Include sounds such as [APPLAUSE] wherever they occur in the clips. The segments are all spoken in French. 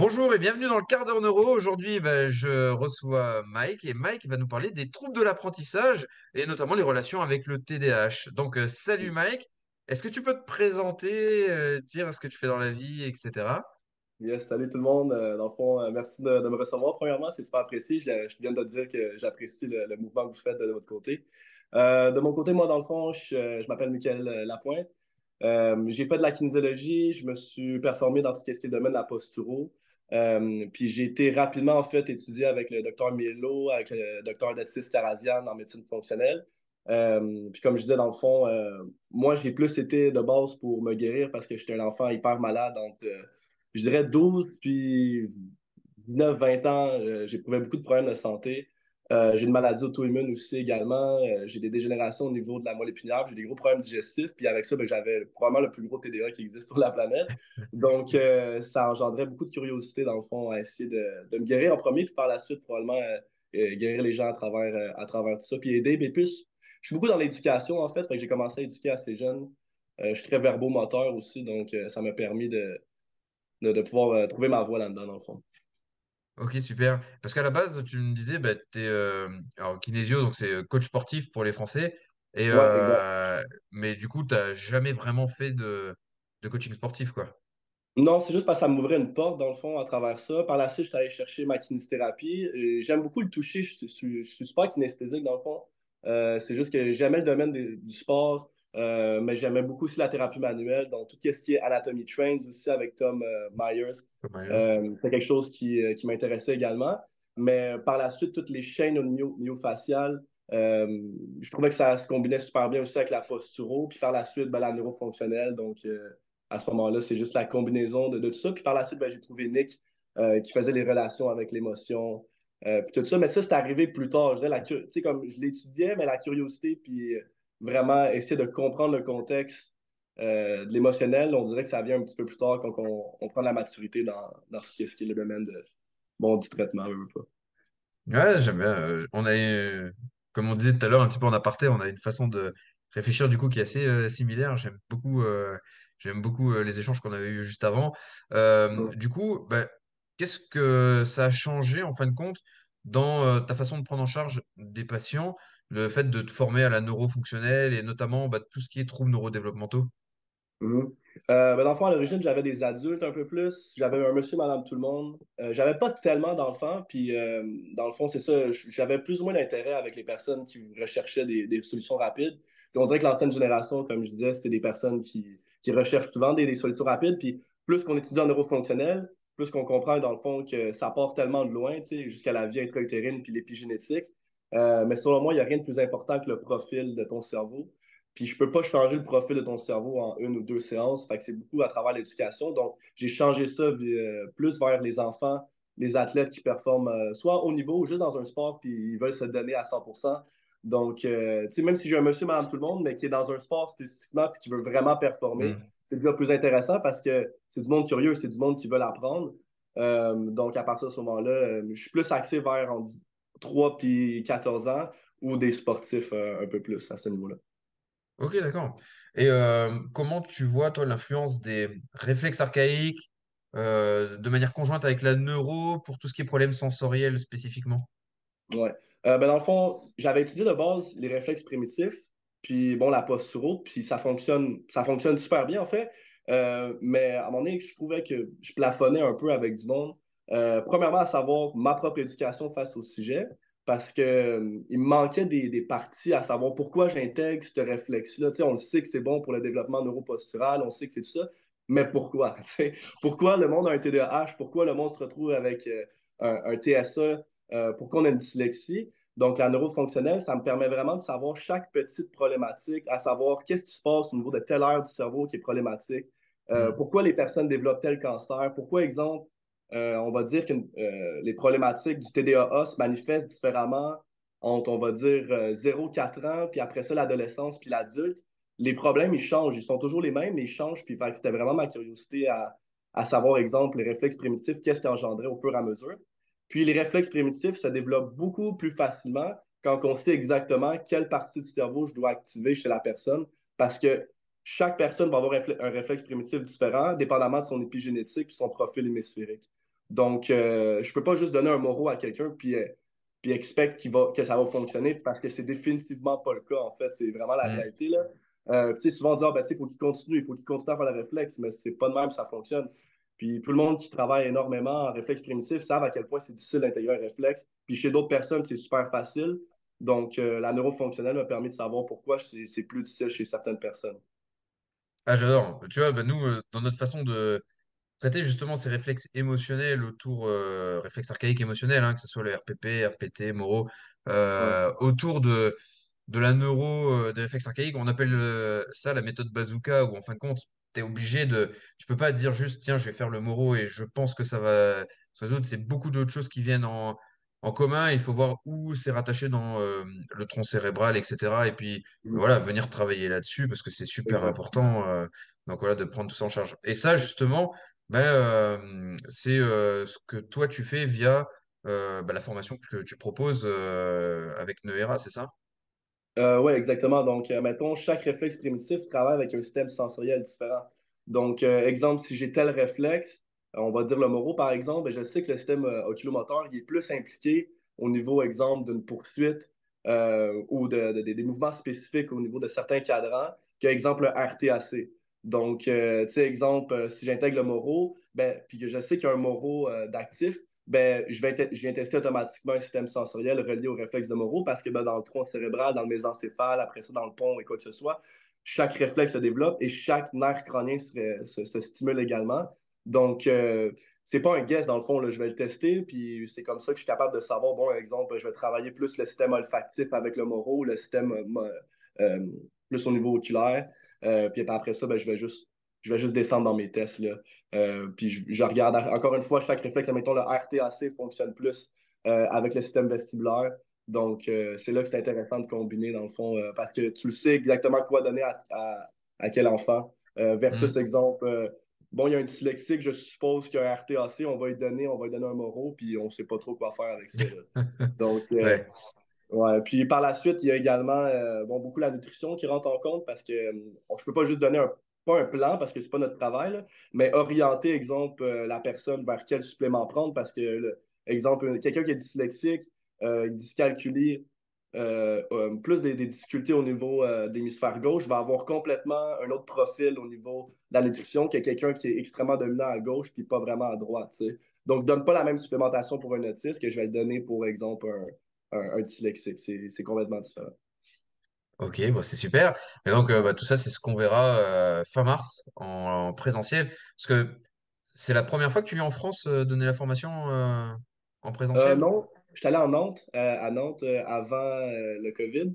Bonjour et bienvenue dans le quart d'heure neuro. Aujourd'hui, ben, je reçois Mike et Mike va nous parler des troubles de l'apprentissage et notamment les relations avec le TDAH. Donc, euh, salut Mike, est-ce que tu peux te présenter, euh, dire ce que tu fais dans la vie, etc. Yes, salut tout le monde. Euh, dans le fond, merci de, me recevoir. Premièrement, c'est super apprécié. Je, je viens de te dire que j'apprécie le, mouvement que vous faites de, de votre côté. De mon côté, moi, dans le fond, je, m'appelle Michael Lapointe. J'ai fait de la kinésiologie. Je me suis performé dans tout ce qui est le domaine de la posturo. Euh, puis j'ai été rapidement, en fait, étudié avec le docteur Milo, avec le docteur Datis Tarazian en médecine fonctionnelle. Euh, puis comme je disais, dans le fond, euh, moi, j'ai plus été de base pour me guérir parce que j'étais un enfant hyper malade entre je dirais 12 puis 19, 20 ans, j'éprouvais beaucoup de problèmes de santé. Euh, j'ai une maladie auto-immune aussi également. Euh, j'ai des dégénérations au niveau de la moelle épinière. J'ai des gros problèmes digestifs. Puis avec ça, ben, j'avais probablement le plus gros TDA qui existe sur la planète. [LAUGHS] Donc, euh, ça engendrait beaucoup de curiosité, dans le fond, à essayer de, de me guérir en premier. Puis par la suite, probablement, guérir les gens à travers, à travers tout ça. Puis aider. Mais plus, je suis beaucoup dans l'éducation, en fait. fait que j'ai commencé à éduquer assez jeune. Je suis très verbomoteur aussi. Donc, ça m'a permis de de, de pouvoir trouver ma voie là-dedans, dans le fond. Ok, super. Parce qu'à la base, tu me disais, bah, tu es alors, kinésio, donc c'est coach sportif pour les Français. Et, Ouais, exact. euh, mais du coup, tu n'as jamais vraiment fait de, de coaching sportif, quoi. Non, c'est juste parce que ça m'ouvrait une porte, dans le fond, à travers ça. Par la suite, je suis allé chercher ma kinésithérapie. Et J'aime beaucoup le toucher. Je, suis je suis super kinesthésique, dans le fond. Euh, c'est juste que j'aimais le domaine des- du sport, euh, mais j'aimais beaucoup aussi la thérapie manuelle. Donc, tout ce qui est Anatomy Trains aussi avec Tom euh, Myers. Euh, c'est quelque chose qui, qui m'intéressait également. Mais par la suite, toutes les chaînes myofaciales, je trouvais que ça se combinait super bien aussi avec la posturo. Puis par la suite, ben, la neurofonctionnelle. Donc, à ce moment-là, c'est juste la combinaison de, de tout ça. Puis par la suite, ben, j'ai trouvé Nick qui faisait les relations avec l'émotion, euh, puis tout ça. Mais ça, c'est arrivé plus tard. Je dirais, la, cu- tu sais, comme je l'étudiais, mais la curiosité, puis vraiment essayer de comprendre le contexte euh, de l'émotionnel, on dirait que ça vient un petit peu plus tard quand on, on prend la maturité dans, dans ce qui est, ce qui est le domaine de, bon, du traitement. Ouais, j'aime bien. Euh, on a, comme on disait tout à l'heure, un petit peu en aparté, on a une façon de réfléchir du coup qui est assez euh, similaire. J'aime beaucoup, euh, j'aime beaucoup les échanges qu'on avait eus juste avant. Du coup, bah, qu'est-ce que ça a changé en fin de compte dans ta façon de prendre en charge des patients, le fait de te former à la neurofonctionnelle et notamment bah, tout ce qui est troubles neurodéveloppementaux? Mhm. Euh, ben, dans le fond, à l'origine, j'avais des adultes un peu plus. J'avais un monsieur, madame, tout le monde. Euh, j'avais pas tellement d'enfants. Puis, euh, dans le fond, c'est ça. J'avais plus ou moins d'intérêt avec les personnes qui recherchaient des, des solutions rapides. On dirait que l'ancienne génération, comme je disais, c'est des personnes qui, qui recherchent souvent des, des solutions rapides. Puis, plus qu'on étudie en neurofonctionnel, plus qu'on comprend, dans le fond, que ça part tellement de loin, jusqu'à la vie intra-utérine puis l'épigénétique. Euh, mais selon moi, il n'y a rien de plus important que le profil de ton cerveau. Puis je peux pas changer le profil de ton cerveau en une ou deux séances. Fait que c'est beaucoup à travers l'éducation. Donc, j'ai changé ça euh, plus vers les enfants, les athlètes qui performent euh, soit au niveau ou juste dans un sport, puis ils veulent se donner à 100%. Donc, tu sais, même si j'ai un monsieur, madame, tout le monde, mais qui est dans un sport spécifiquement, puis qui veut vraiment performer, Hmm. c'est déjà plus intéressant parce que c'est du monde curieux, c'est du monde qui veut l'apprendre. Euh, donc, à partir de ce moment-là, euh, je suis plus axé vers en 3 puis 14 ans ou des sportifs euh, un peu plus à ce niveau-là. Ok, d'accord. Et euh, comment tu vois, toi, l'influence des réflexes archaïques euh, de manière conjointe avec la neuro pour tout ce qui est problème sensoriel spécifiquement? Ouais. Euh, ben dans le fond, j'avais étudié de base les réflexes primitifs, puis bon, la posturo, puis ça fonctionne, ça fonctionne super bien en fait. Euh, mais à un moment donné, je trouvais que je plafonnais un peu avec du monde. Euh, premièrement, à savoir ma propre éducation face au sujet, parce que euh, il me manquait des, des parties à savoir pourquoi j'intègre ce réflexe-là. Tu sais, on le sait que c'est bon pour le développement neuropostural, on sait que c'est tout ça, mais pourquoi? [LAUGHS] Pourquoi le monde a un TDAH? Pourquoi le monde se retrouve avec euh, un, un TSA? pourquoi on a une dyslexie? Donc, la neurofonctionnelle, ça me permet vraiment de savoir chaque petite problématique, à savoir qu'est-ce qui se passe au niveau de telle aire du cerveau qui est problématique, euh, Hmm. pourquoi les personnes développent tel cancer, pourquoi, exemple, euh, on va dire que euh, les problématiques du TDAA se manifestent différemment entre, on va dire, euh, 0-4 ans, puis après ça, l'adolescence, puis l'adulte. Les problèmes, ils changent. Ils sont toujours les mêmes, mais ils changent. Puis, c'était vraiment ma curiosité à, à savoir, exemple, les réflexes primitifs, qu'est-ce qui engendrait au fur et à mesure. Puis les réflexes primitifs se développent beaucoup plus facilement quand on sait exactement quelle partie du cerveau je dois activer chez la personne, parce que chaque personne va avoir un réflexe primitif différent, dépendamment de son épigénétique son profil hémisphérique. Donc, euh, je peux pas juste donner un moro à quelqu'un puis, euh, puis expect va, que ça va fonctionner parce que c'est définitivement pas le cas, en fait. C'est vraiment la réalité, là. Euh, tu sais, souvent, on dit, ah, ben, il faut qu'il continue, il faut qu'il continue à faire le réflexe, mais c'est pas de même que ça fonctionne. Puis tout le monde qui travaille énormément en réflexe primitif savent à quel point c'est difficile d'intégrer un réflexe. Puis chez d'autres personnes, c'est super facile. Donc, euh, la neurofonctionnelle m'a permis de savoir pourquoi c'est plus difficile chez certaines personnes. Ah, j'adore. Tu vois, bah, nous, euh, dans notre façon de traiter justement ces réflexes émotionnels autour, euh, réflexes archaïques émotionnels, hein, que ce soit le RPP, RPT, Moro, Ouais. euh, autour de, de la neuro, euh, des réflexes archaïques, on appelle euh, ça la méthode bazooka, où en fin de compte, tu es obligé de. Tu peux pas dire juste, tiens, je vais faire le Moro et je pense que ça va se résoudre. C'est beaucoup d'autres choses qui viennent en, en commun. Il faut voir où c'est rattaché dans euh, le tronc cérébral, etc. Et puis, Mhm. voilà, venir travailler là-dessus parce que c'est super important. donc voilà, de prendre tout ça en charge. Et ça, justement, ben, euh, c'est ce que toi tu fais via ben, la formation que tu proposes avec Noera, c'est ça? Oui, exactement. Donc, euh, mettons, chaque réflexe primitif travaille avec un système sensoriel différent. Donc, exemple, si j'ai tel réflexe, on va dire le moro par exemple, ben, je sais que le système oculomoteur il est plus impliqué au niveau, exemple, d'une poursuite ou de- des mouvements spécifiques au niveau de certains cadrans que, exemple, le RTAC. Donc, euh, tu sais, exemple, euh, si j'intègre le moro, ben, puis que je sais qu'il y a un moro euh, d'actif, ben, je, vais je viens tester automatiquement un système sensoriel relié au réflexe de Moro parce que ben, dans le tronc cérébral, dans le mésencéphale, après ça, dans le pont et quoi que ce soit, chaque réflexe se développe et chaque nerf crânien se, se- stimule également. Donc, c'est pas un guess dans le fond, là, je vais le tester, puis c'est comme ça que je suis capable de savoir, bon, exemple, je vais travailler plus le système olfactif avec le Moro, le système plus au niveau oculaire, puis après ça, ben, je vais juste je vais juste descendre dans mes tests. Là. Euh, puis je, je regarde encore une fois chaque réflexe. Mettons, le RTAC fonctionne plus euh, avec le système vestibulaire. Donc, euh, c'est là que c'est intéressant de combiner, dans le fond, euh, parce que tu le sais exactement quoi donner à, à, à quel enfant. Euh, versus, Hmm. exemple, euh, bon, il y a un dyslexique, je suppose qu'il y a un RTAC, on va lui donner, on va lui donner un moro, puis on ne sait pas trop quoi faire avec ça. là. [LAUGHS] Donc, euh, Ouais. Ouais, puis par la suite, il y a également euh, bon, beaucoup la nutrition qui rentre en compte parce que euh, je peux pas juste donner un, pas un plan parce que c'est pas notre travail, mais orienter, exemple, euh, la personne vers quel supplément prendre parce que, le- exemple, quelqu'un qui est dyslexique, euh, plus des, difficultés au niveau de l'hémisphère gauche, va avoir complètement un autre profil au niveau de la nutrition que quelqu'un qui est extrêmement dominant à gauche puis pas vraiment à droite. Donc, je donne pas la même supplémentation pour un autiste que je vais donner pour exemple un, un, un dyslexique. C'est complètement différent. Ok, bon, c'est super. Et donc, euh, bah, tout ça, c'est ce qu'on verra euh, fin mars en, en présentiel. Parce que c'est la première fois que tu viens en France euh, donner la formation euh, en présentiel? non, je suis allé en Nantes, à Nantes avant le COVID.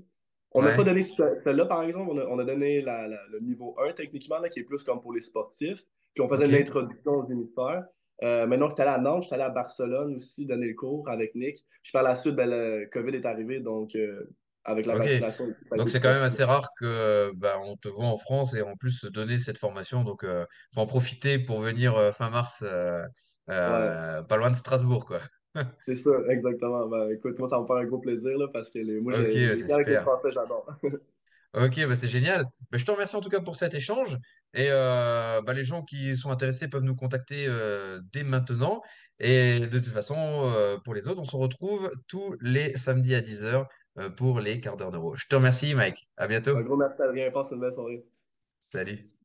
On n'a pas donné ce- celle-là, par exemple. On a, on a donné la- la- le niveau un techniquement, là, qui est plus comme pour les sportifs. Puis on faisait Ok. une introduction aux hémisphères. Euh, maintenant, j'étais allé à Nantes, j'étais allé à Barcelone aussi, donner le cours avec Nick. Puis par la suite, ben, le COVID est arrivé, donc euh, avec la vaccination, Donc, c'est quand même assez rare que bah, on te voit en France et en plus se donner cette formation. Donc, euh, faut en profiter pour venir euh, fin mars, Ouais, pas loin de Strasbourg, quoi. c'est ça, exactement. Ben, écoute, moi, ça me fait un gros plaisir là, parce que les, moi, Ok, j'ai les. Français, j'adore. [LAUGHS] Ok, bah c'est génial. Bah, je te remercie en tout cas pour cet échange. Et euh, bah, les gens qui sont intéressés peuvent nous contacter euh, dès maintenant. Et de toute façon, euh, pour les autres, on se retrouve tous les samedis à 10h pour les quarts d'heure neuro. Je te remercie, Mike. À Un bientôt. gros merci, Adrien. Passe une belle soirée. Salut.